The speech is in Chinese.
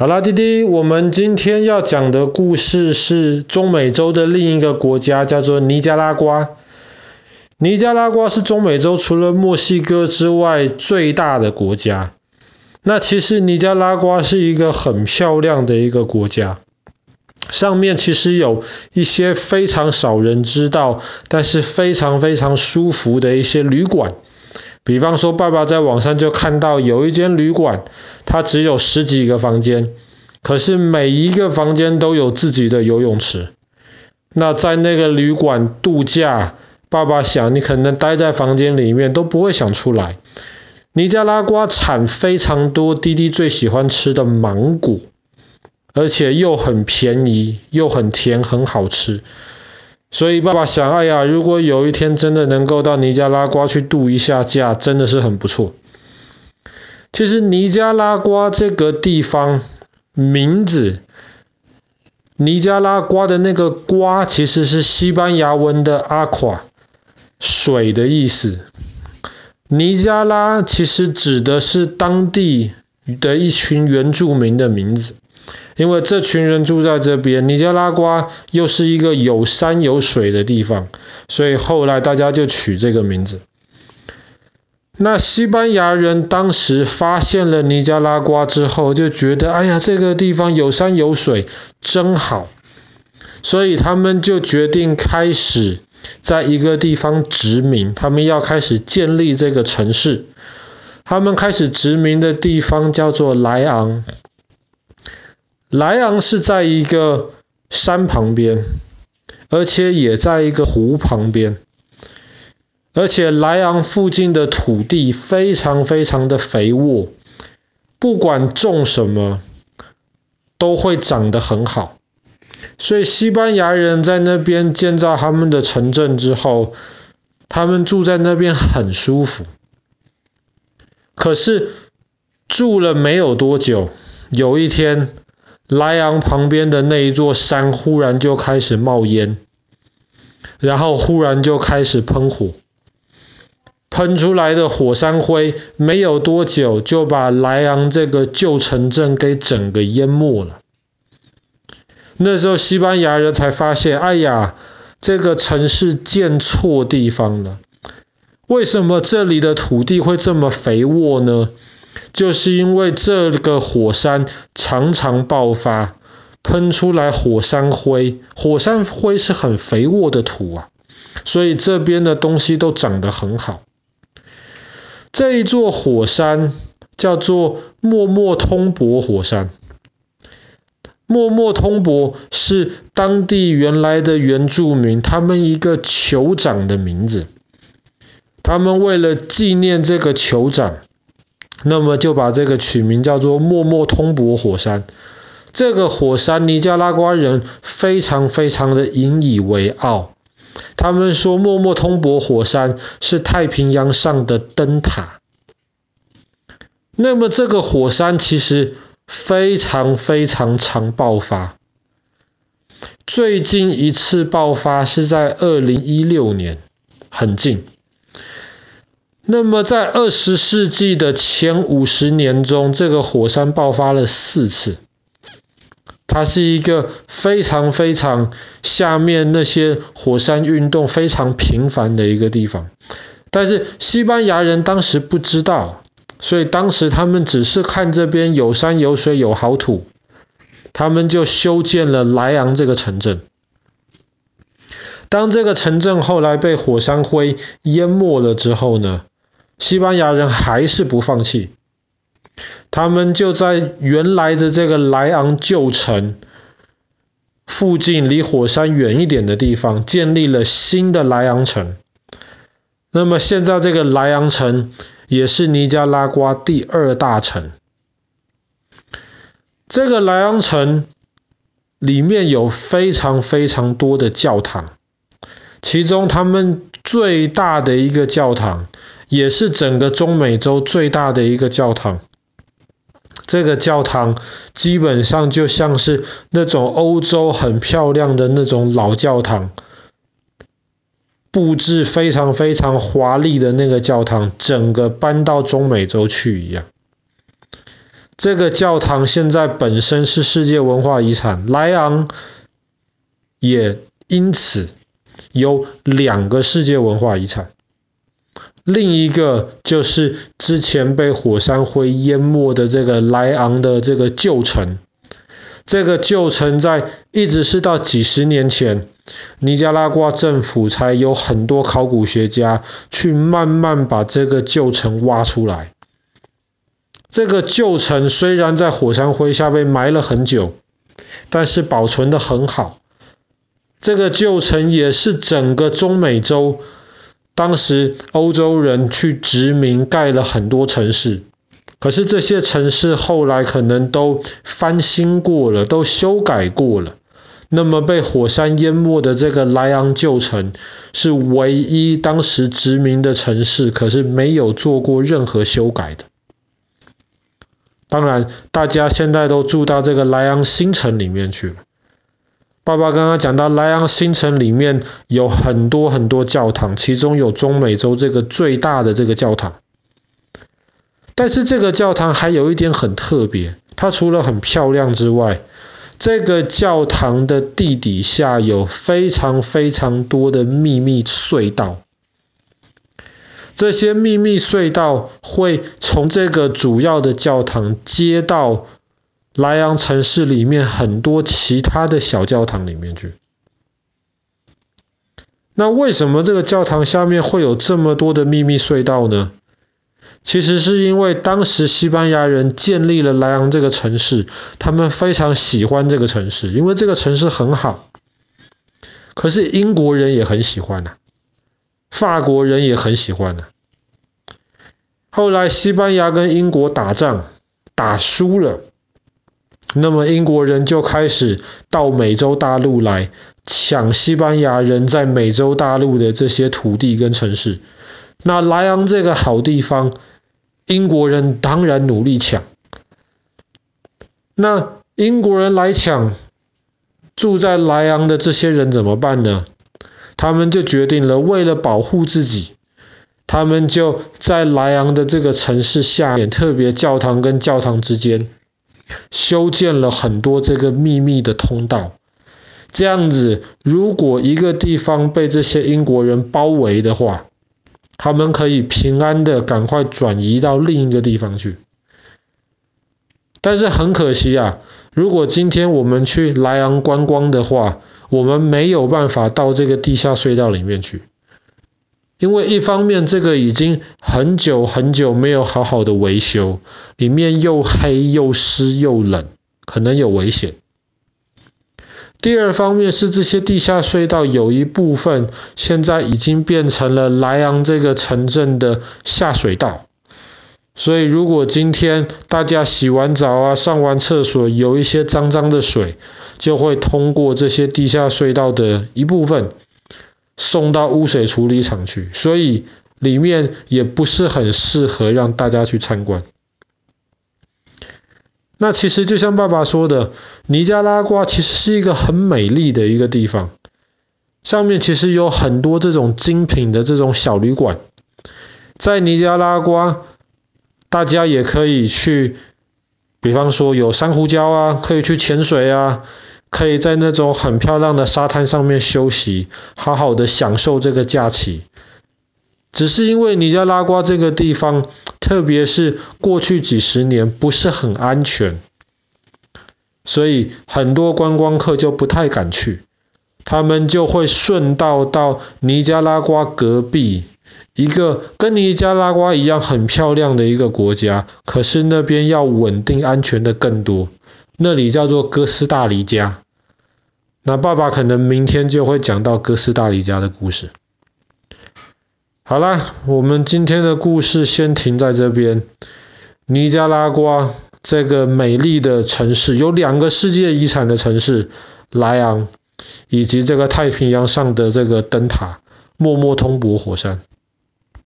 好啦，弟弟，我们今天要讲的故事是中美洲的另一个国家，叫做尼加拉瓜。尼加拉瓜是中美洲除了墨西哥之外最大的国家。那其实尼加拉瓜是一个很漂亮的一个国家，上面其实有一些非常少人知道，但是非常非常舒服的一些旅馆。比方说，爸爸在网上就看到有一间旅馆，它只有十几个房间，可是每一个房间都有自己的游泳池。那在那个旅馆度假，爸爸想你可能待在房间里面都不会想出来。尼加拉瓜产非常多弟弟最喜欢吃的芒果，而且又很便宜，又很甜，很好吃。所以爸爸想，哎呀，如果有一天真的能够到尼加拉瓜去度一下假，真的是很不错。其实尼加拉瓜这个地方名字，尼加拉瓜的那个瓜其实是西班牙文的 aqua，水的意思。尼加拉其实指的是当地的一群原住民的名字。因为这群人住在这边，尼加拉瓜又是一个有山有水的地方，所以后来大家就取这个名字。那西班牙人当时发现了尼加拉瓜之后，就觉得哎呀，这个地方有山有水，真好，所以他们就决定开始在一个地方殖民，他们要开始建立这个城市。他们开始殖民的地方叫做莱昂。莱昂是在一个山旁边，而且也在一个湖旁边，而且莱昂附近的土地非常非常的肥沃，不管种什么都会长得很好。所以西班牙人在那边建造他们的城镇之后，他们住在那边很舒服。可是住了没有多久，有一天，莱昂旁边的那一座山忽然就开始冒烟，然后忽然就开始喷火，喷出来的火山灰没有多久就把莱昂这个旧城镇给整个淹没了。那时候西班牙人才发现，哎呀，这个城市建错地方了。为什么这里的土地会这么肥沃呢？就是因为这个火山常常爆发，喷出来火山灰，火山灰是很肥沃的土啊，所以这边的东西都长得很好。这一座火山叫做默默通博火山，默默通博是当地原来的原住民他们一个酋长的名字，他们为了纪念这个酋长。那么就把这个取名叫做默默通博火山。这个火山，尼加拉瓜人非常非常的引以为傲。他们说默默通博火山是太平洋上的灯塔。那么这个火山其实非常非常常爆发。最近一次爆发是在二零一六年，很近。那么在二十世纪的前五十年中，这个火山爆发了四次。它是一个非常非常下面那些火山运动非常频繁的一个地方。但是西班牙人当时不知道，所以当时他们只是看这边有山有水有好土，他们就修建了莱昂这个城镇。当这个城镇后来被火山灰淹没了之后呢，西班牙人还是不放弃，他们就在原来的这个莱昂旧城附近，离火山远一点的地方建立了新的莱昂城。那么现在这个莱昂城也是尼加拉瓜第二大城。这个莱昂城里面有非常非常多的教堂，其中他们最大的一个教堂。也是整个中美洲最大的一个教堂。这个教堂基本上就像是那种欧洲很漂亮的那种老教堂，布置非常非常华丽的那个教堂，整个搬到中美洲去一样。这个教堂现在本身是世界文化遗产，莱昂也因此有两个世界文化遗产。另一个就是之前被火山灰淹没的这个莱昂的这个旧城，这个旧城在一直是到几十年前，尼加拉瓜政府才有很多考古学家去慢慢把这个旧城挖出来。这个旧城虽然在火山灰下被埋了很久，但是保存得很好。这个旧城也是整个中美洲。当时欧洲人去殖民，盖了很多城市，可是这些城市后来可能都翻新过了，都修改过了。那么被火山淹没的这个莱昂旧城是唯一当时殖民的城市，可是没有做过任何修改的。当然，大家现在都住到这个莱昂新城里面去了。爸爸刚刚讲到莱昂新城里面有很多很多教堂，其中有中美洲这个最大的这个教堂。但是这个教堂还有一点很特别，它除了很漂亮之外，这个教堂的地底下有非常非常多的秘密隧道。这些秘密隧道会从这个主要的教堂接到。莱昂城市里面很多其他的小教堂里面去。那为什么这个教堂下面会有这么多的秘密隧道呢？其实是因为当时西班牙人建立了莱昂这个城市，他们非常喜欢这个城市，因为这个城市很好。可是英国人也很喜欢呐，法国人也很喜欢呐。后来西班牙跟英国打仗，打输了。那么英国人就开始到美洲大陆来抢西班牙人在美洲大陆的这些土地跟城市。那莱昂这个好地方，英国人当然努力抢。那英国人来抢，住在莱昂的这些人怎么办呢？他们就决定了，为了保护自己，他们就在莱昂的这个城市下面，特别教堂跟教堂之间。修建了很多这个秘密的通道，这样子，如果一个地方被这些英国人包围的话，他们可以平安的赶快转移到另一个地方去。但是很可惜啊，如果今天我们去莱昂观光的话，我们没有办法到这个地下隧道里面去。因为一方面，这个已经很久很久没有好好的维修，里面又黑又湿又冷，可能有危险。第二方面是这些地下隧道有一部分现在已经变成了莱昂这个城镇的下水道，所以如果今天大家洗完澡啊、上完厕所，有一些脏脏的水，就会通过这些地下隧道的一部分。送到污水处理厂去，所以里面也不是很适合让大家去参观。那其实就像爸爸说的，尼加拉瓜其实是一个很美丽的一个地方，上面其实有很多这种精品的这种小旅馆。在尼加拉瓜，大家也可以去，比方说有珊瑚礁啊，可以去潜水啊。可以在那种很漂亮的沙滩上面休息，好好的享受这个假期。只是因为尼加拉瓜这个地方，特别是过去几十年不是很安全，所以很多观光客就不太敢去。他们就会顺道到尼加拉瓜隔壁一个跟尼加拉瓜一样很漂亮的一个国家，可是那边要稳定安全的更多。那里叫做哥斯大黎加，那爸爸可能明天就会讲到哥斯大黎加的故事。好啦，我们今天的故事先停在这边。尼加拉瓜这个美丽的城市，有两个世界遗产的城市，莱昂，以及这个太平洋上的这个灯塔——默默通博火山。